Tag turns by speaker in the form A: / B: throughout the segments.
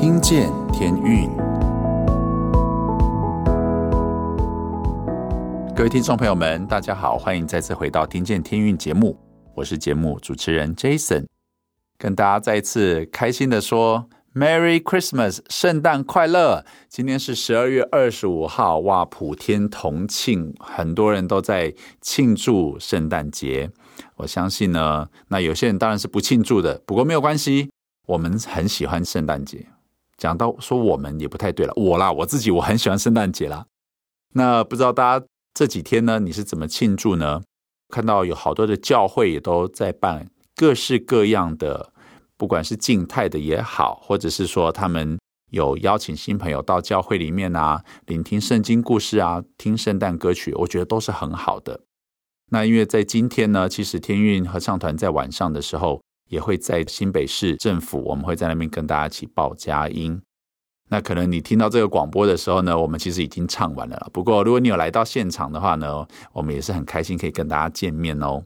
A: 听见天运，各位听众朋友们，大家好，欢迎再次回到《听见天运》节目，我是节目主持人 Jason，跟大家再一次开心的说 Merry Christmas，圣诞快乐！今天是十二月二十五号，哇，普天同庆，很多人都在庆祝圣诞节。我相信呢，那有些人当然是不庆祝的，不过没有关系，我们很喜欢圣诞节。讲到说我们也不太对了，我啦，我自己我很喜欢圣诞节啦。那不知道大家这几天呢，你是怎么庆祝呢？看到有好多的教会也都在办各式各样的，不管是静态的也好，或者是说他们有邀请新朋友到教会里面啊，聆听圣经故事啊，听圣诞歌曲，我觉得都是很好的。那因为在今天呢，其实天运合唱团在晚上的时候也会在新北市政府，我们会在那边跟大家一起报佳音。那可能你听到这个广播的时候呢，我们其实已经唱完了。不过如果你有来到现场的话呢，我们也是很开心可以跟大家见面哦。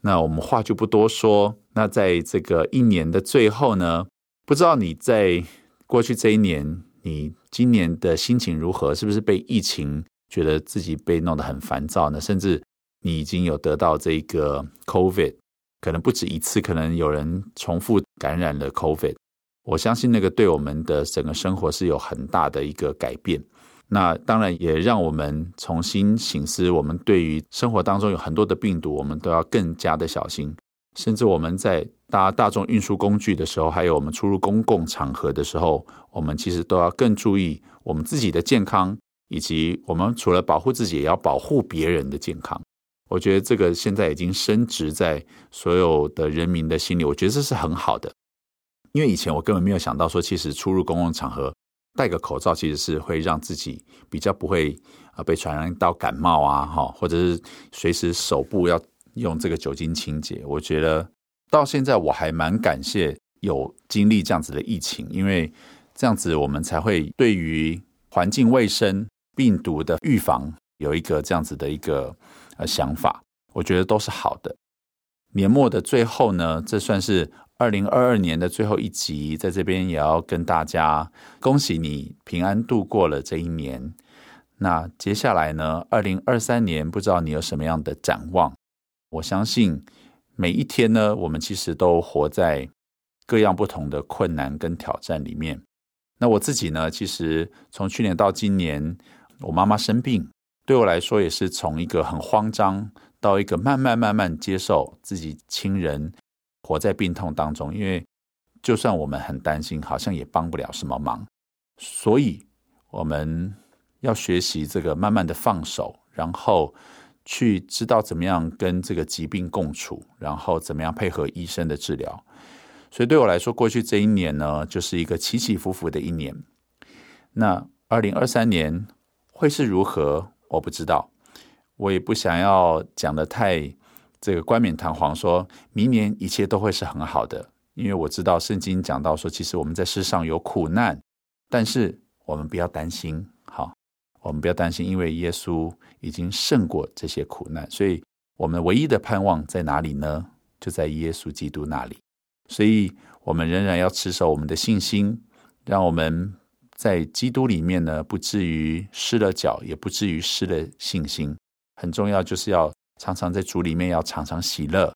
A: 那我们话就不多说。那在这个一年的最后呢，不知道你在过去这一年，你今年的心情如何？是不是被疫情觉得自己被弄得很烦躁呢？甚至你已经有得到这个 COVID，可能不止一次，可能有人重复感染了 COVID。我相信那个对我们的整个生活是有很大的一个改变。那当然也让我们重新醒思，我们对于生活当中有很多的病毒，我们都要更加的小心。甚至我们在搭大众运输工具的时候，还有我们出入公共场合的时候，我们其实都要更注意我们自己的健康，以及我们除了保护自己，也要保护别人的健康。我觉得这个现在已经深植在所有的人民的心里，我觉得这是很好的。因为以前我根本没有想到说，其实出入公共场合戴个口罩，其实是会让自己比较不会啊被传染到感冒啊，哈，或者是随时手部要用这个酒精清洁。我觉得到现在我还蛮感谢有经历这样子的疫情，因为这样子我们才会对于环境卫生、病毒的预防有一个这样子的一个。呃，想法我觉得都是好的。年末的最后呢，这算是二零二二年的最后一集，在这边也要跟大家恭喜你平安度过了这一年。那接下来呢，二零二三年不知道你有什么样的展望？我相信每一天呢，我们其实都活在各样不同的困难跟挑战里面。那我自己呢，其实从去年到今年，我妈妈生病。对我来说，也是从一个很慌张，到一个慢慢慢慢接受自己亲人活在病痛当中。因为就算我们很担心，好像也帮不了什么忙。所以我们要学习这个慢慢的放手，然后去知道怎么样跟这个疾病共处，然后怎么样配合医生的治疗。所以对我来说，过去这一年呢，就是一个起起伏伏的一年。那二零二三年会是如何？我不知道，我也不想要讲得太这个冠冕堂皇，说明年一切都会是很好的，因为我知道圣经讲到说，其实我们在世上有苦难，但是我们不要担心，好，我们不要担心，因为耶稣已经胜过这些苦难，所以我们唯一的盼望在哪里呢？就在耶稣基督那里，所以我们仍然要持守我们的信心，让我们。在基督里面呢，不至于失了脚，也不至于失了信心。很重要，就是要常常在主里面，要常常喜乐。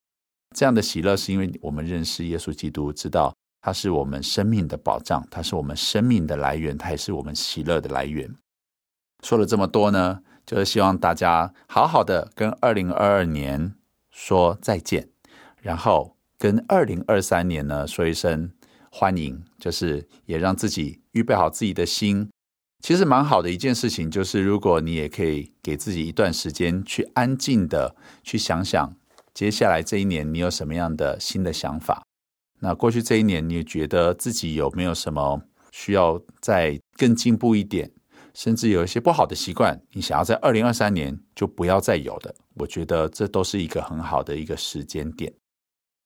A: 这样的喜乐，是因为我们认识耶稣基督，知道他是我们生命的保障，他是我们生命的来源，他也是我们喜乐的来源。说了这么多呢，就是希望大家好好的跟二零二二年说再见，然后跟二零二三年呢说一声。欢迎，就是也让自己预备好自己的心。其实蛮好的一件事情，就是如果你也可以给自己一段时间，去安静的去想想，接下来这一年你有什么样的新的想法。那过去这一年，你觉得自己有没有什么需要再更进步一点，甚至有一些不好的习惯，你想要在二零二三年就不要再有的。我觉得这都是一个很好的一个时间点。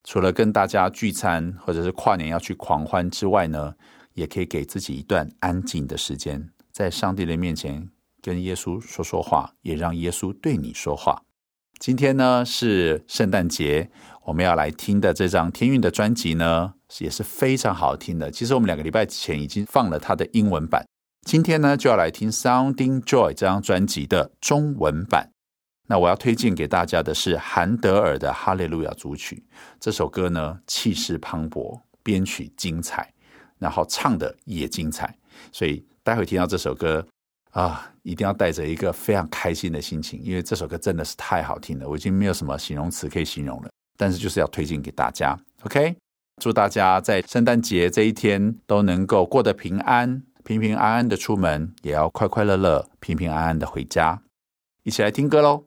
A: 除了跟大家聚餐或者是跨年要去狂欢之外呢，也可以给自己一段安静的时间，在上帝的面前跟耶稣说说话，也让耶稣对你说话。今天呢是圣诞节，我们要来听的这张天韵的专辑呢，也是非常好听的。其实我们两个礼拜前已经放了它的英文版，今天呢就要来听《Sounding Joy》这张专辑的中文版。那我要推荐给大家的是韩德尔的《哈利路亚》组曲。这首歌呢，气势磅礴，编曲精彩，然后唱的也精彩。所以待会听到这首歌啊，一定要带着一个非常开心的心情，因为这首歌真的是太好听了。我已经没有什么形容词可以形容了，但是就是要推荐给大家。OK，祝大家在圣诞节这一天都能够过得平安，平平安安的出门，也要快快乐乐、平平安安的回家。一起来听歌喽！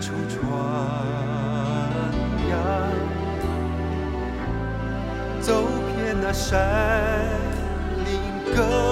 B: 处传扬走遍那山林沟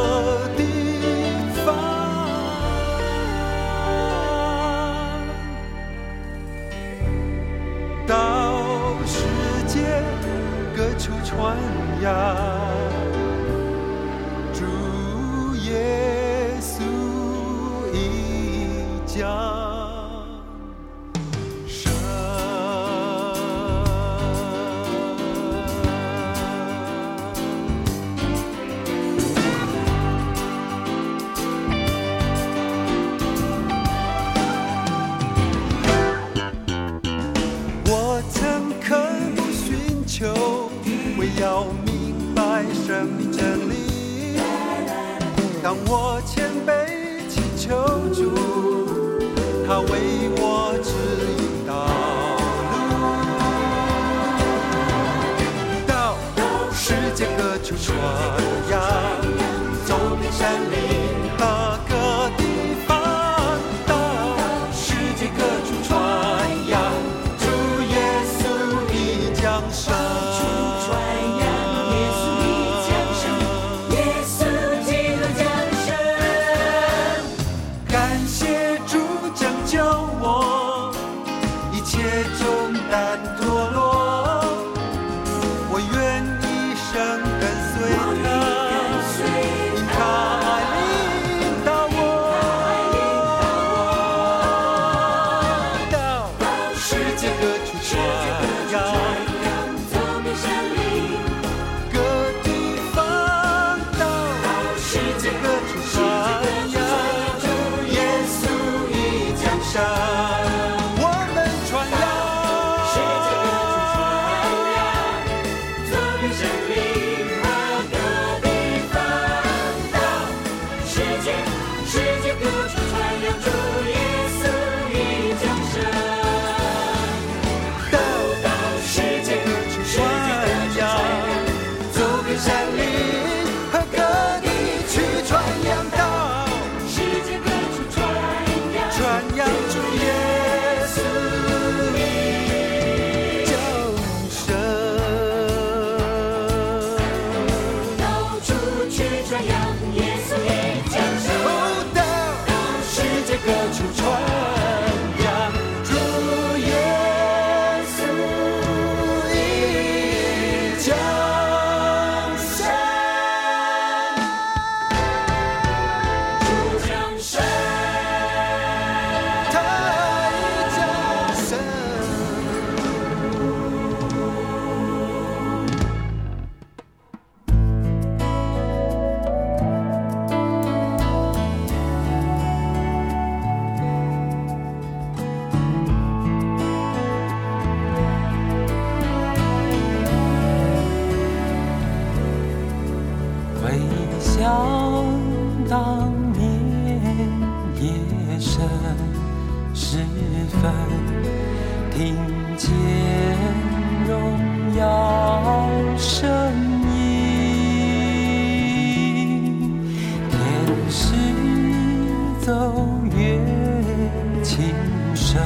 B: 等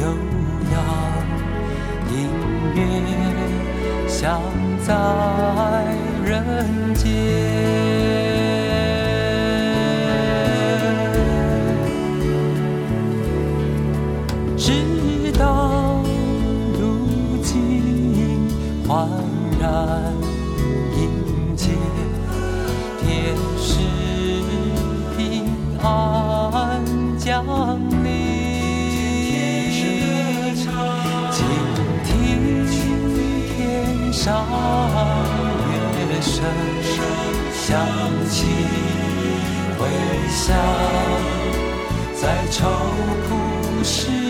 B: 悠扬音乐响
C: 在人间。
D: 回想在愁苦时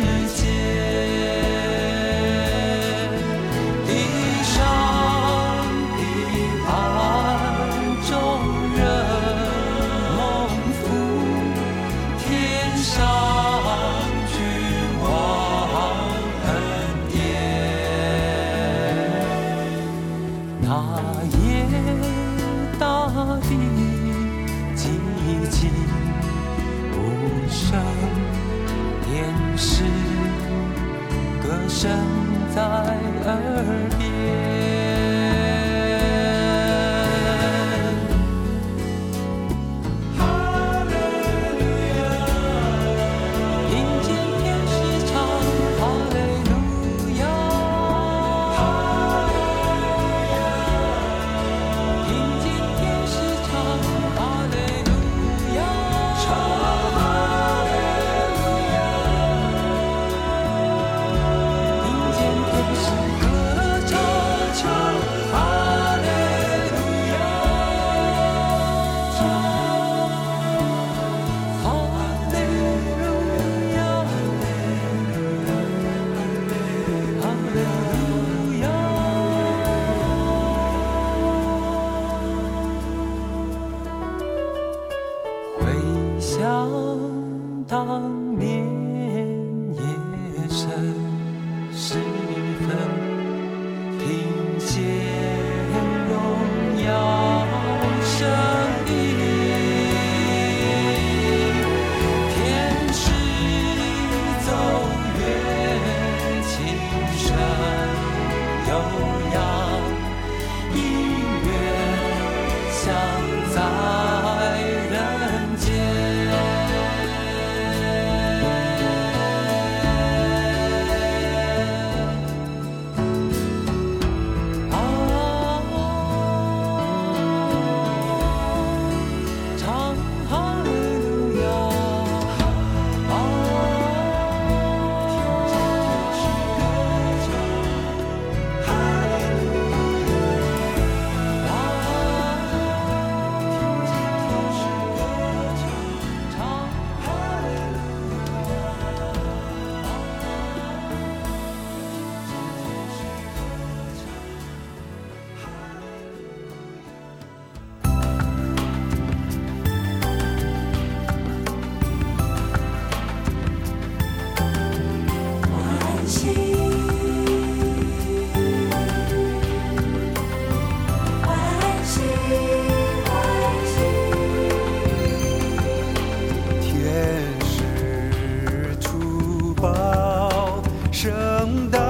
D: 圣诞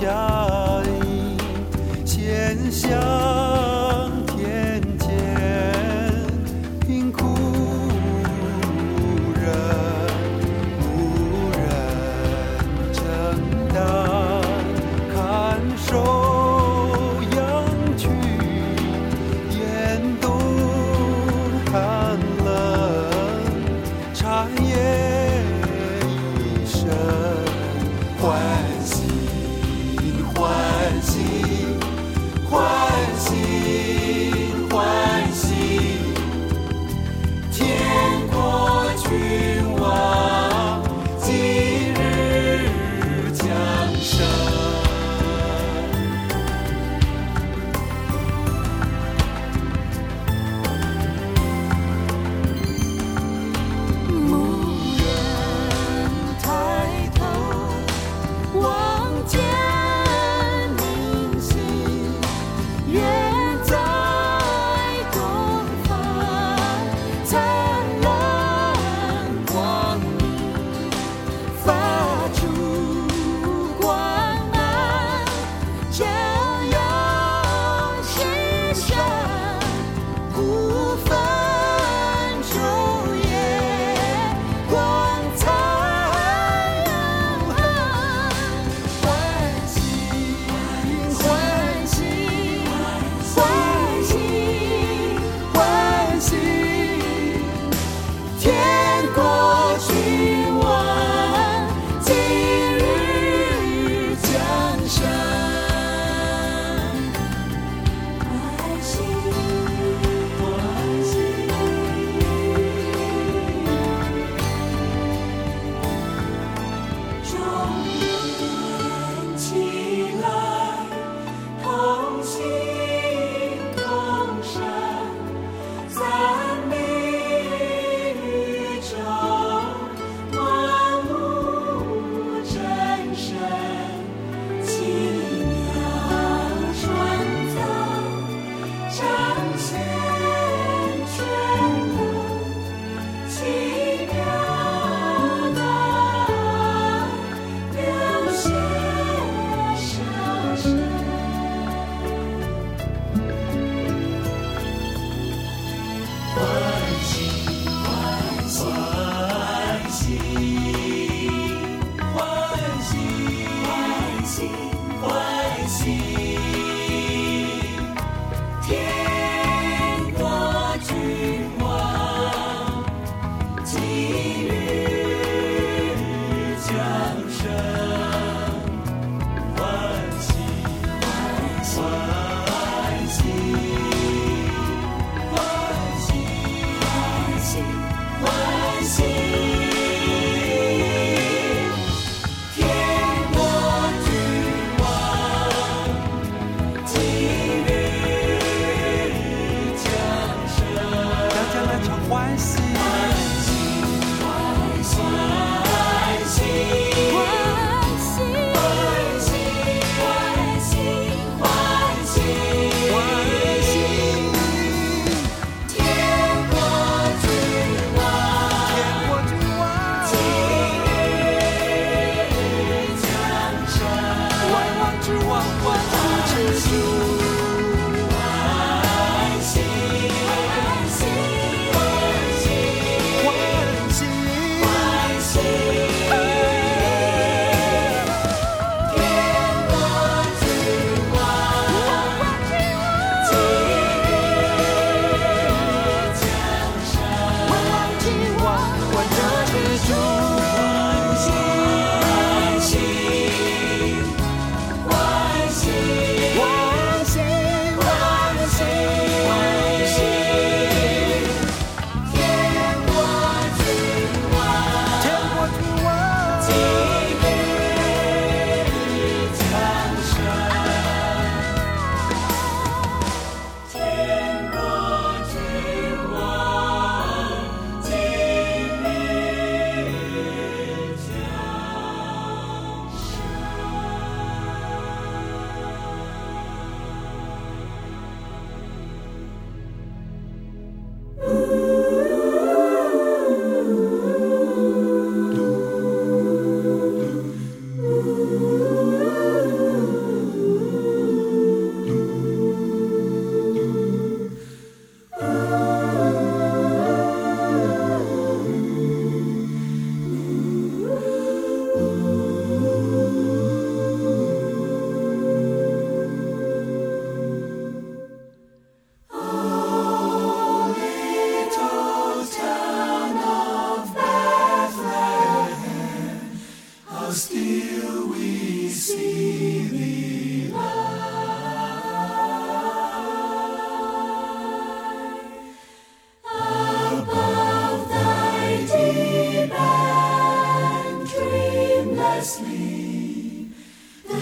D: 佳意，献香。what?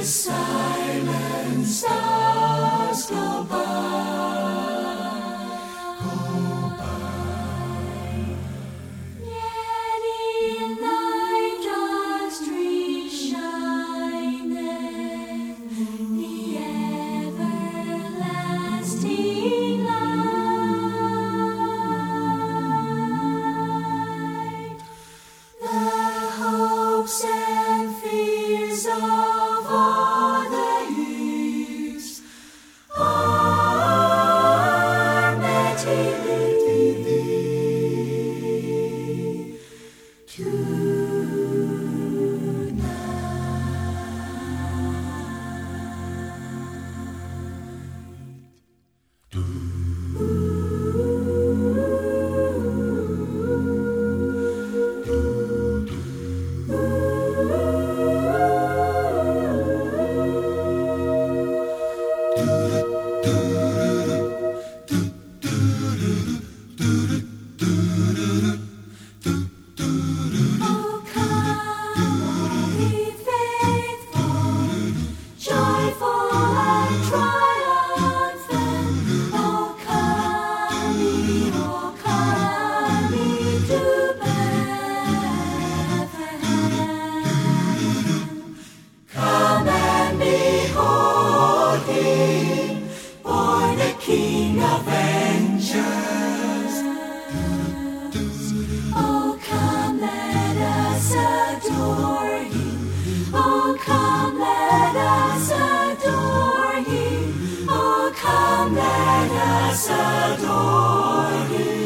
D: silent stars go by. 青春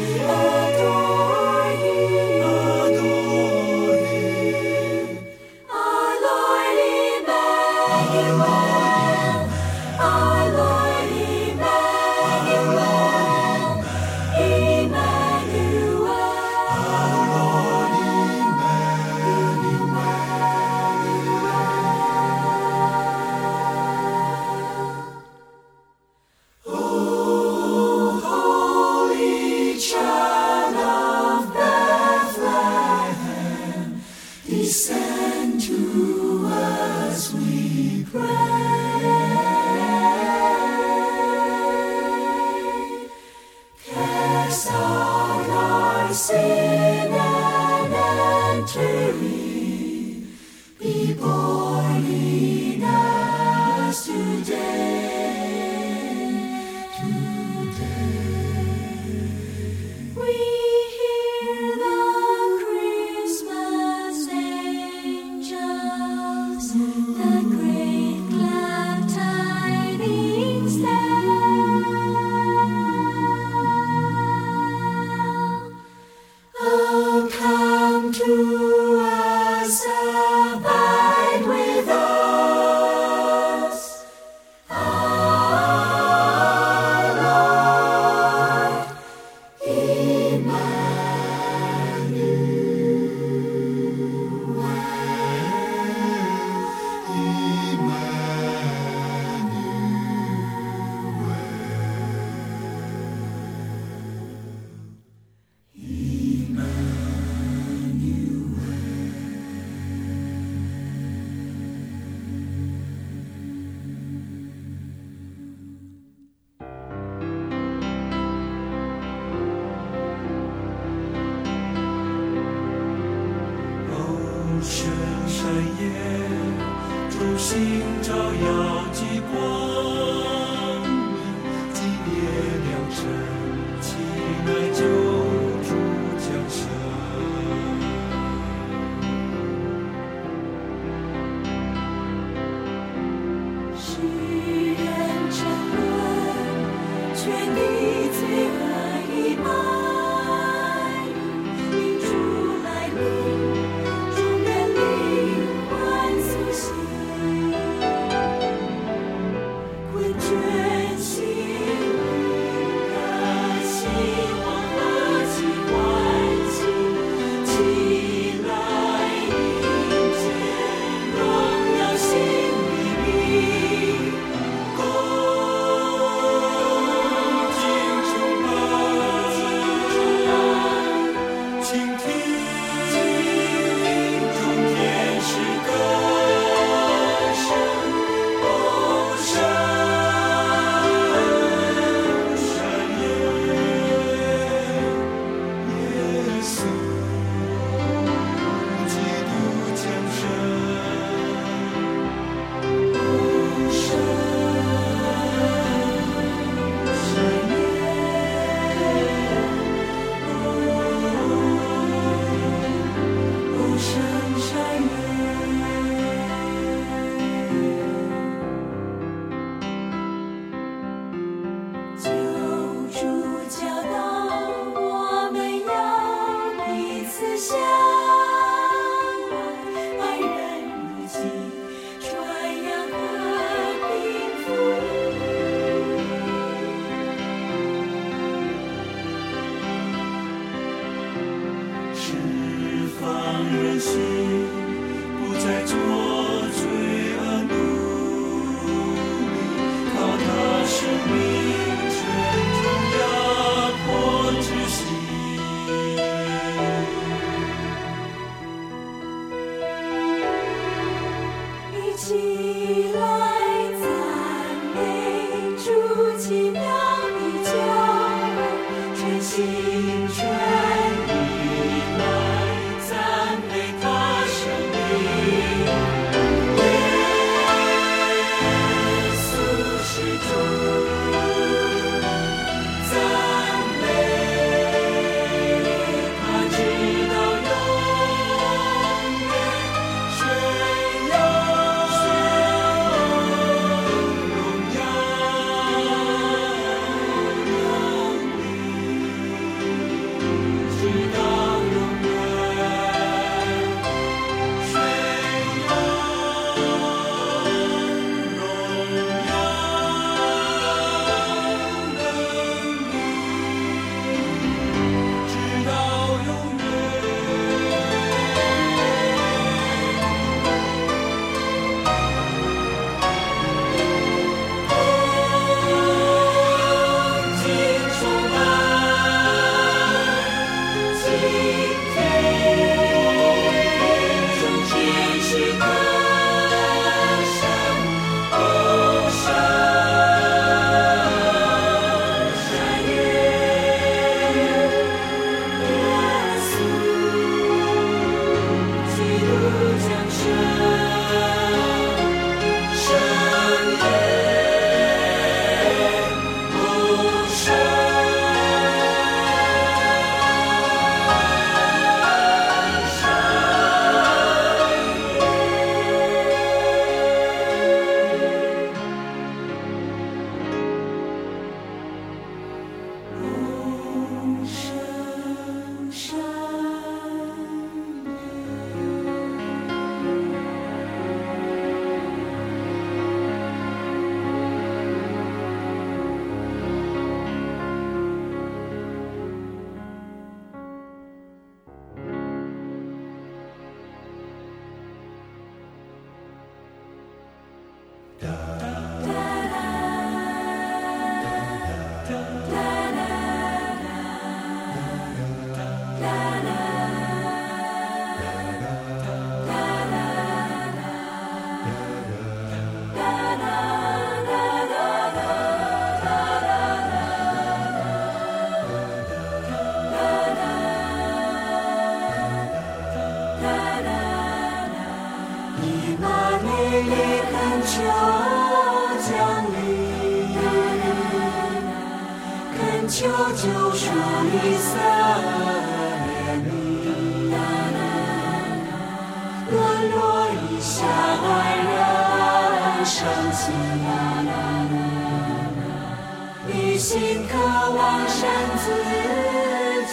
D: 心渴望，善自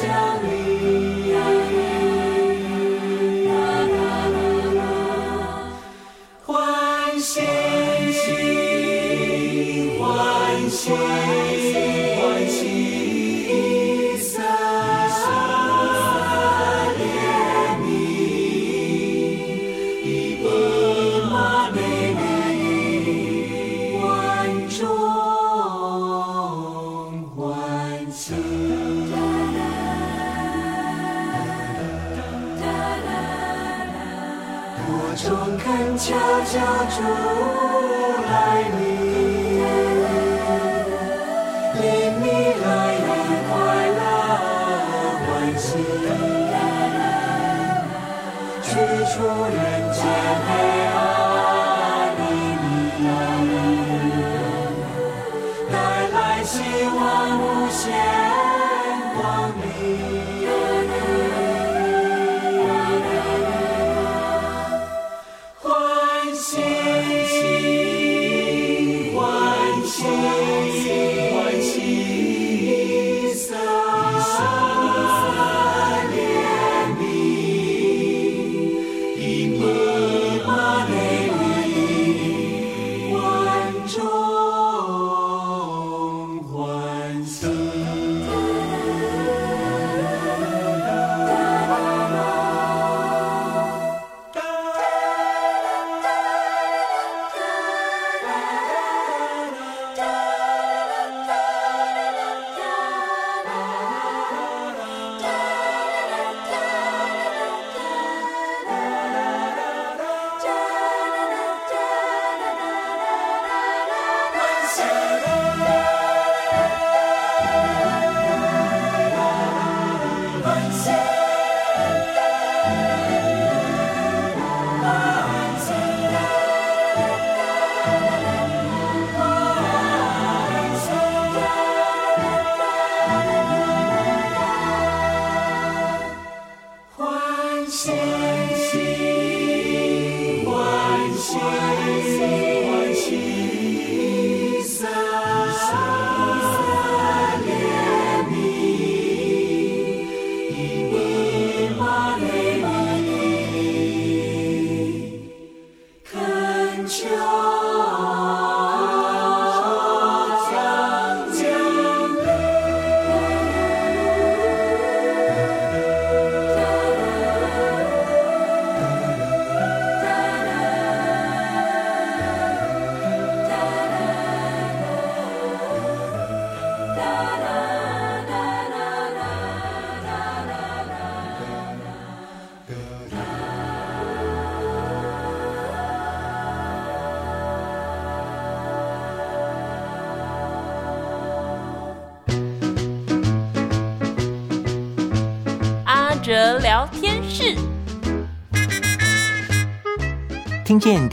D: 降临。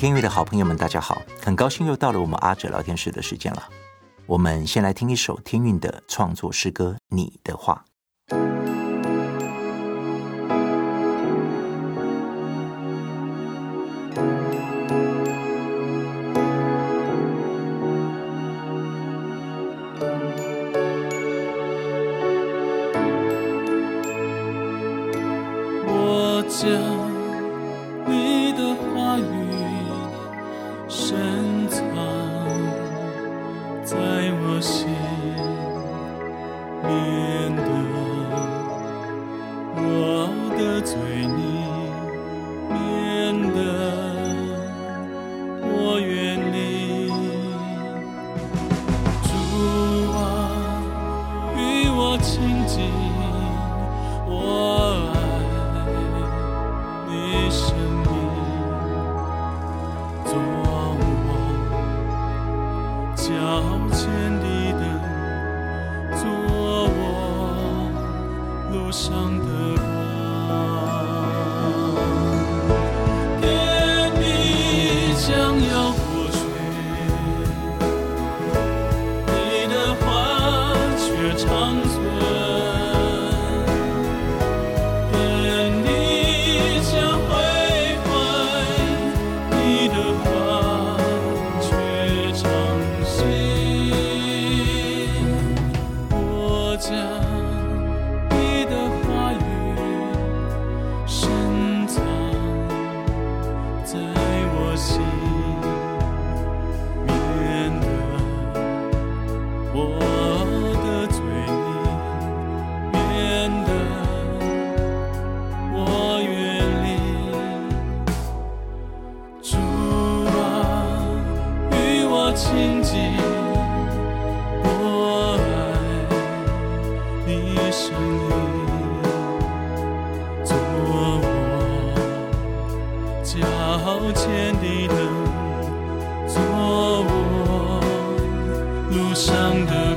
D: 天乐的好朋友们，大家好，很高兴又到了我们阿哲聊天室的时间了。我们先来听一首天韵的创作诗歌《你的话》。
E: 我将的，做我路上的。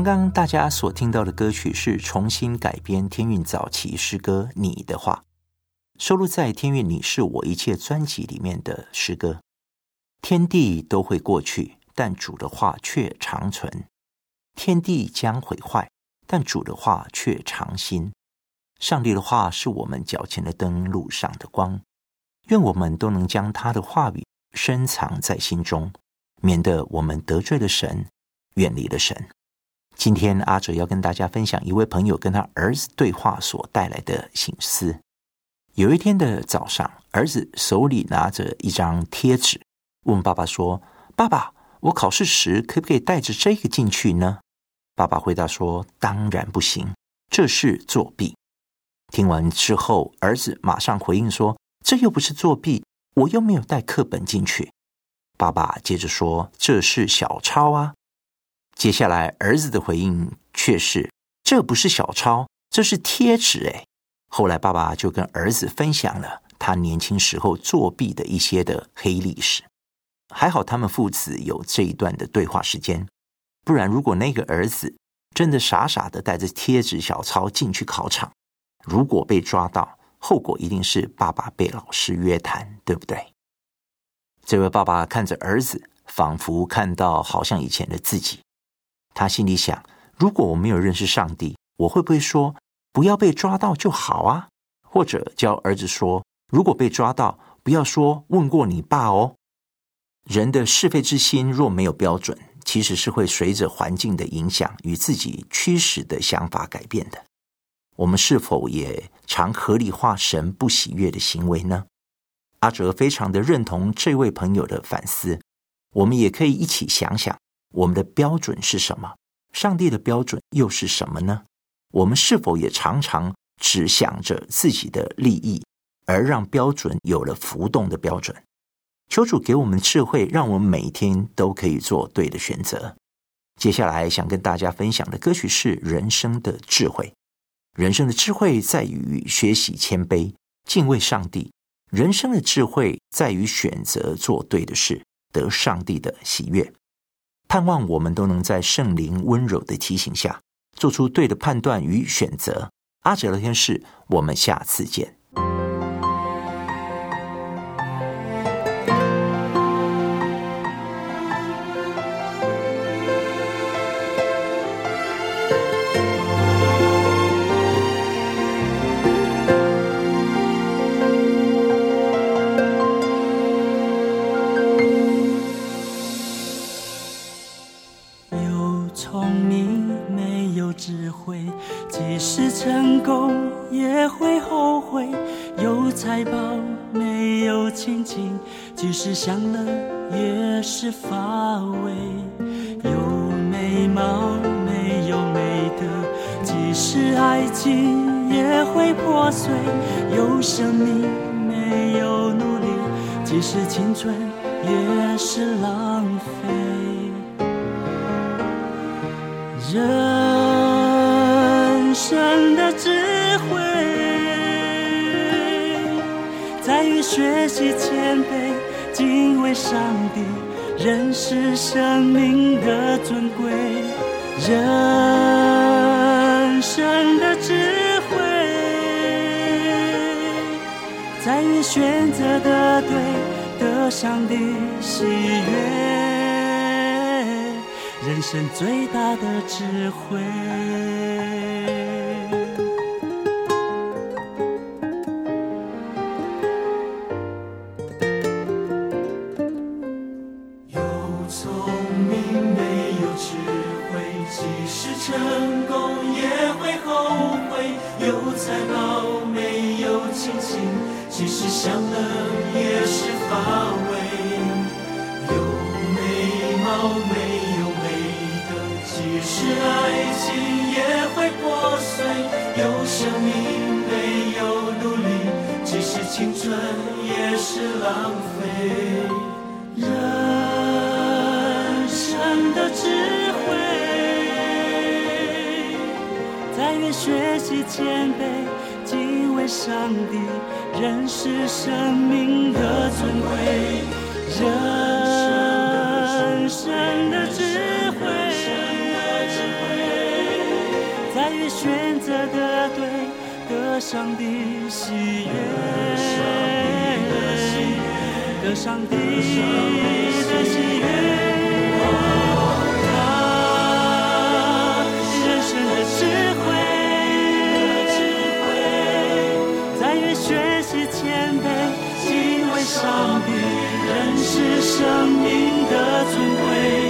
F: 刚刚大家所听到的歌曲是重新改编天韵早期诗歌《你的话》，收录在天韵你是我一切专辑里面的诗歌。天地都会过去，但主的话却长存；天地将毁坏，但主的话却长新。上帝的话是我们脚前的灯，路上的光。愿我们都能将他的话语深藏在心中，免得我们得罪了神，远离了神。今天阿哲要跟大家分享一位朋友跟他儿子对话所带来的省思。有一天的早上，儿子手里拿着一张贴纸，问爸爸说：“爸爸，我考试时可不可以带着这个进去呢？”爸爸回答说：“当然不行，这是作弊。”听完之后，儿子马上回应说：“这又不是作弊，我又没有带课本进去。”爸爸接着说：“这是小抄啊。”接下来，儿子的回应却是：“这不是小抄，这是贴纸。”哎，后来爸爸就跟儿子分享了他年轻时候作弊的一些的黑历史。还好他们父子有这一段的对话时间，不然如果那个儿子真的傻傻的带着贴纸小抄进去考场，如果被抓到，后果一定是爸爸被老师约谈，对不对？这位爸爸看着儿子，仿佛看到好像以前的自己。他心里想：如果我没有认识上帝，我会不会说不要被抓到就好啊？或者教儿子说：如果被抓到，不要说问过你爸哦。人的是非之心若没有标准，其实是会随着环境的影响与自己驱使的想法改变的。我们是否也常合理化神不喜悦的行为呢？阿哲非常的认同这位朋友的反思，我们也可以一起想想，我们的标准是什么？上帝的标准又是什么呢？我们是否也常常只想着自己的利益，而让标准有了浮动的标准？求主给我们智慧，让我们每天都可以做对的选择。接下来想跟大家分享的歌曲是《人生的智慧》。人生的智慧在于学习谦卑、敬畏上帝。人生的智慧在于选择做对的事，得上帝的喜悦。盼望我们都能在圣灵温柔的提醒下，做出对的判断与选择。阿哲聊天室，我们下次
C: 见。破碎，有生命没有努力；即使青春也是浪费。人生的智慧在于学习谦卑。敬畏上帝，认识生命的尊贵，人生的智慧选择的对，得上的喜悦，人生最大的智慧。智慧，在于学习谦卑，敬畏上帝，认识生命的尊贵。人生的智慧，在于选择的对，得上帝喜悦。得上帝的喜悦，上帝，认识生命的尊贵。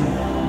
A: Peace.